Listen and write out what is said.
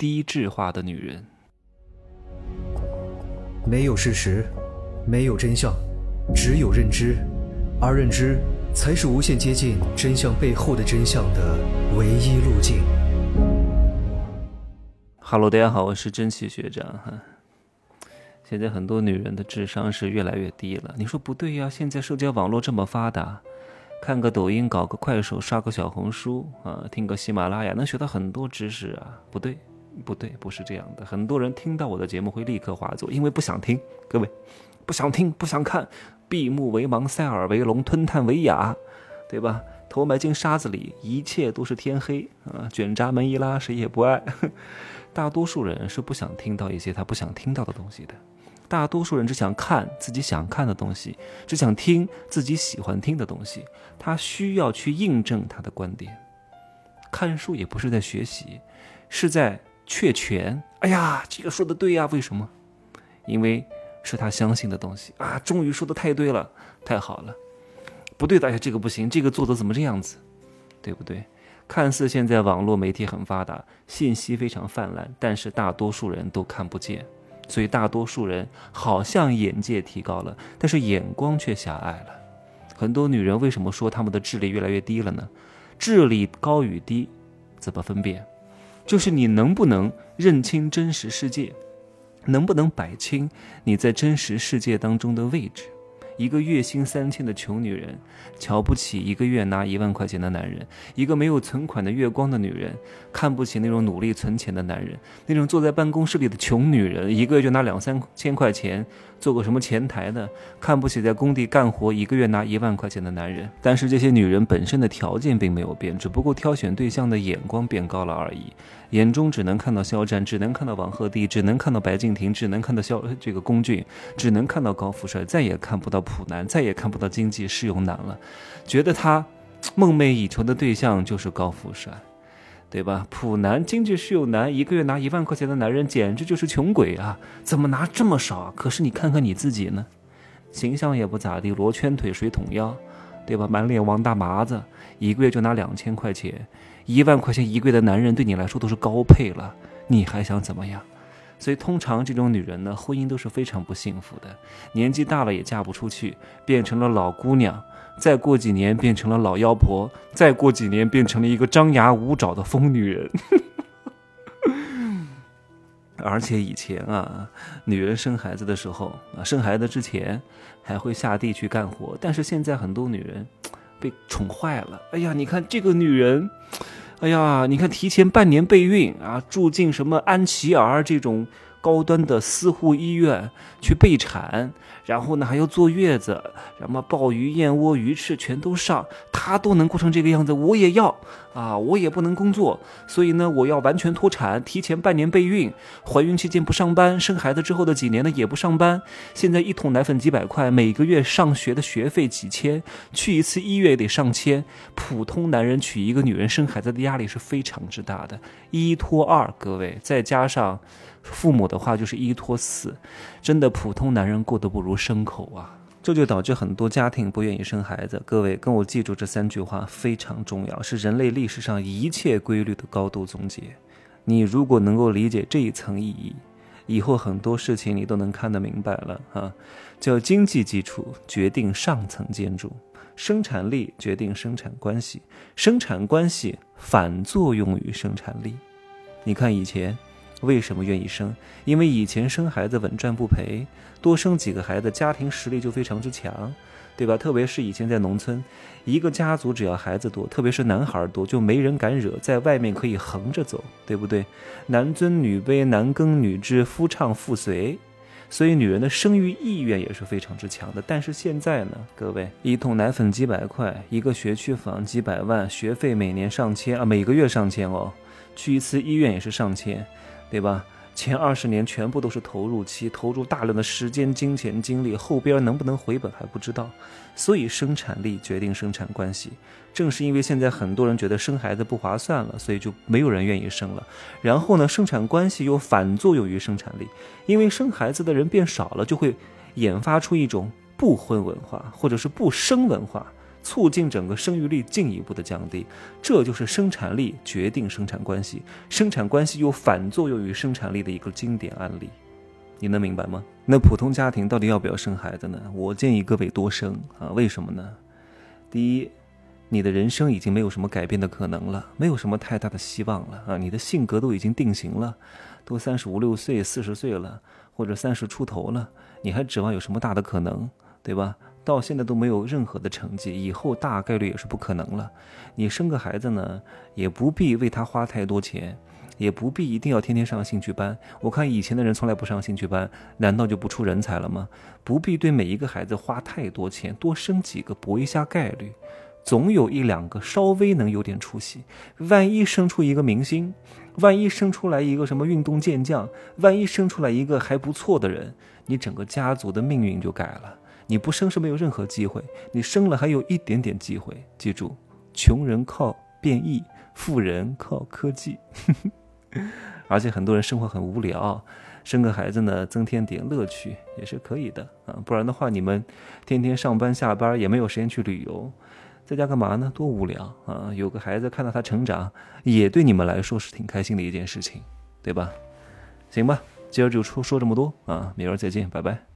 低智化的女人。没有事实，没有真相，只有认知，而认知才是无限接近真相背后的真相的唯一路径。Hello，大家好，我是真气学长哈。现在很多女人的智商是越来越低了，你说不对呀？现在社交网络这么发达，看个抖音，搞个快手，刷个小红书啊，听个喜马拉雅，能学到很多知识啊？不对，不对，不是这样的。很多人听到我的节目会立刻划走，因为不想听。各位，不想听，不想看，闭目为盲，塞耳为聋，吞炭为哑，对吧？头埋进沙子里，一切都是天黑啊！卷闸门一拉，谁也不爱。大多数人是不想听到一些他不想听到的东西的。大多数人只想看自己想看的东西，只想听自己喜欢听的东西。他需要去印证他的观点。看书也不是在学习，是在确权。哎呀，这个说的对呀，为什么？因为是他相信的东西啊！终于说的太对了，太好了。不对的，哎呀，这个不行，这个做的怎么这样子？对不对？看似现在网络媒体很发达，信息非常泛滥，但是大多数人都看不见。所以大多数人好像眼界提高了，但是眼光却狭隘了。很多女人为什么说她们的智力越来越低了呢？智力高与低怎么分辨？就是你能不能认清真实世界，能不能摆清你在真实世界当中的位置。一个月薪三千的穷女人，瞧不起一个月拿一万块钱的男人；一个没有存款的月光的女人，看不起那种努力存钱的男人；那种坐在办公室里的穷女人，一个月就拿两三千块钱。做个什么前台的，看不起在工地干活一个月拿一万块钱的男人。但是这些女人本身的条件并没有变，只不过挑选对象的眼光变高了而已。眼中只能看到肖战，只能看到王鹤棣，只能看到白敬亭，只能看到肖这个龚俊，只能看到高富帅，再也看不到普男，再也看不到经济适用男了。觉得他梦寐以求的对象就是高富帅。对吧？普男、经济适用男，一个月拿一万块钱的男人，简直就是穷鬼啊！怎么拿这么少？可是你看看你自己呢，形象也不咋地，罗圈腿、水桶腰，对吧？满脸王大麻子，一个月就拿两千块钱，一万块钱一个月的男人对你来说都是高配了，你还想怎么样？所以，通常这种女人呢，婚姻都是非常不幸福的，年纪大了也嫁不出去，变成了老姑娘。再过几年变成了老妖婆，再过几年变成了一个张牙舞爪的疯女人。而且以前啊，女人生孩子的时候啊，生孩子之前还会下地去干活，但是现在很多女人被宠坏了。哎呀，你看这个女人，哎呀，你看提前半年备孕啊，住进什么安琪儿这种。高端的私护医院去备产，然后呢还要坐月子，什么鲍鱼、燕窝、鱼翅全都上，他都能过成这个样子，我也要啊！我也不能工作，所以呢我要完全脱产，提前半年备孕，怀孕期间不上班，生孩子之后的几年呢也不上班。现在一桶奶粉几百块，每个月上学的学费几千，去一次医院也得上千。普通男人娶一个女人生孩子的压力是非常之大的，一拖二，各位再加上。父母的话就是一拖四，真的普通男人过得不如牲口啊！这就导致很多家庭不愿意生孩子。各位跟我记住这三句话非常重要，是人类历史上一切规律的高度总结。你如果能够理解这一层意义，以后很多事情你都能看得明白了哈。叫经济基础决定上层建筑，生产力决定生产关系，生产关系反作用于生产力。你看以前。为什么愿意生？因为以前生孩子稳赚不赔，多生几个孩子，家庭实力就非常之强，对吧？特别是以前在农村，一个家族只要孩子多，特别是男孩多，就没人敢惹，在外面可以横着走，对不对？男尊女卑，男耕女织，夫唱妇随，所以女人的生育意愿也是非常之强的。但是现在呢，各位，一桶奶粉几百块，一个学区房几百万，学费每年上千啊，每个月上千哦，去一次医院也是上千。对吧？前二十年全部都是投入期，投入大量的时间、金钱、精力，后边能不能回本还不知道。所以生产力决定生产关系。正是因为现在很多人觉得生孩子不划算了，所以就没有人愿意生了。然后呢，生产关系又反作用于生产力，因为生孩子的人变少了，就会研发出一种不婚文化或者是不生文化。促进整个生育率进一步的降低。这就是生产力决定生产关系，生产关系又反作用于生产力的一个经典案例。你能明白吗？那普通家庭到底要不要生孩子呢？我建议各位多生啊！为什么呢？第一，你的人生已经没有什么改变的可能了，没有什么太大的希望了啊！你的性格都已经定型了，都三十五六岁、四十岁了，或者三十出头了，你还指望有什么大的可能，对吧？到现在都没有任何的成绩，以后大概率也是不可能了。你生个孩子呢，也不必为他花太多钱。也不必一定要天天上兴趣班。我看以前的人从来不上兴趣班，难道就不出人才了吗？不必对每一个孩子花太多钱，多生几个搏一下概率，总有一两个稍微能有点出息。万一生出一个明星，万一生出来一个什么运动健将，万一生出来一个还不错的人，你整个家族的命运就改了。你不生是没有任何机会，你生了还有一点点机会。记住，穷人靠变异，富人靠科技。而且很多人生活很无聊，生个孩子呢，增添点乐趣也是可以的啊。不然的话，你们天天上班下班也没有时间去旅游，在家干嘛呢？多无聊啊！有个孩子看到他成长，也对你们来说是挺开心的一件事情，对吧？行吧，今儿就说说这么多啊，明儿再见，拜拜。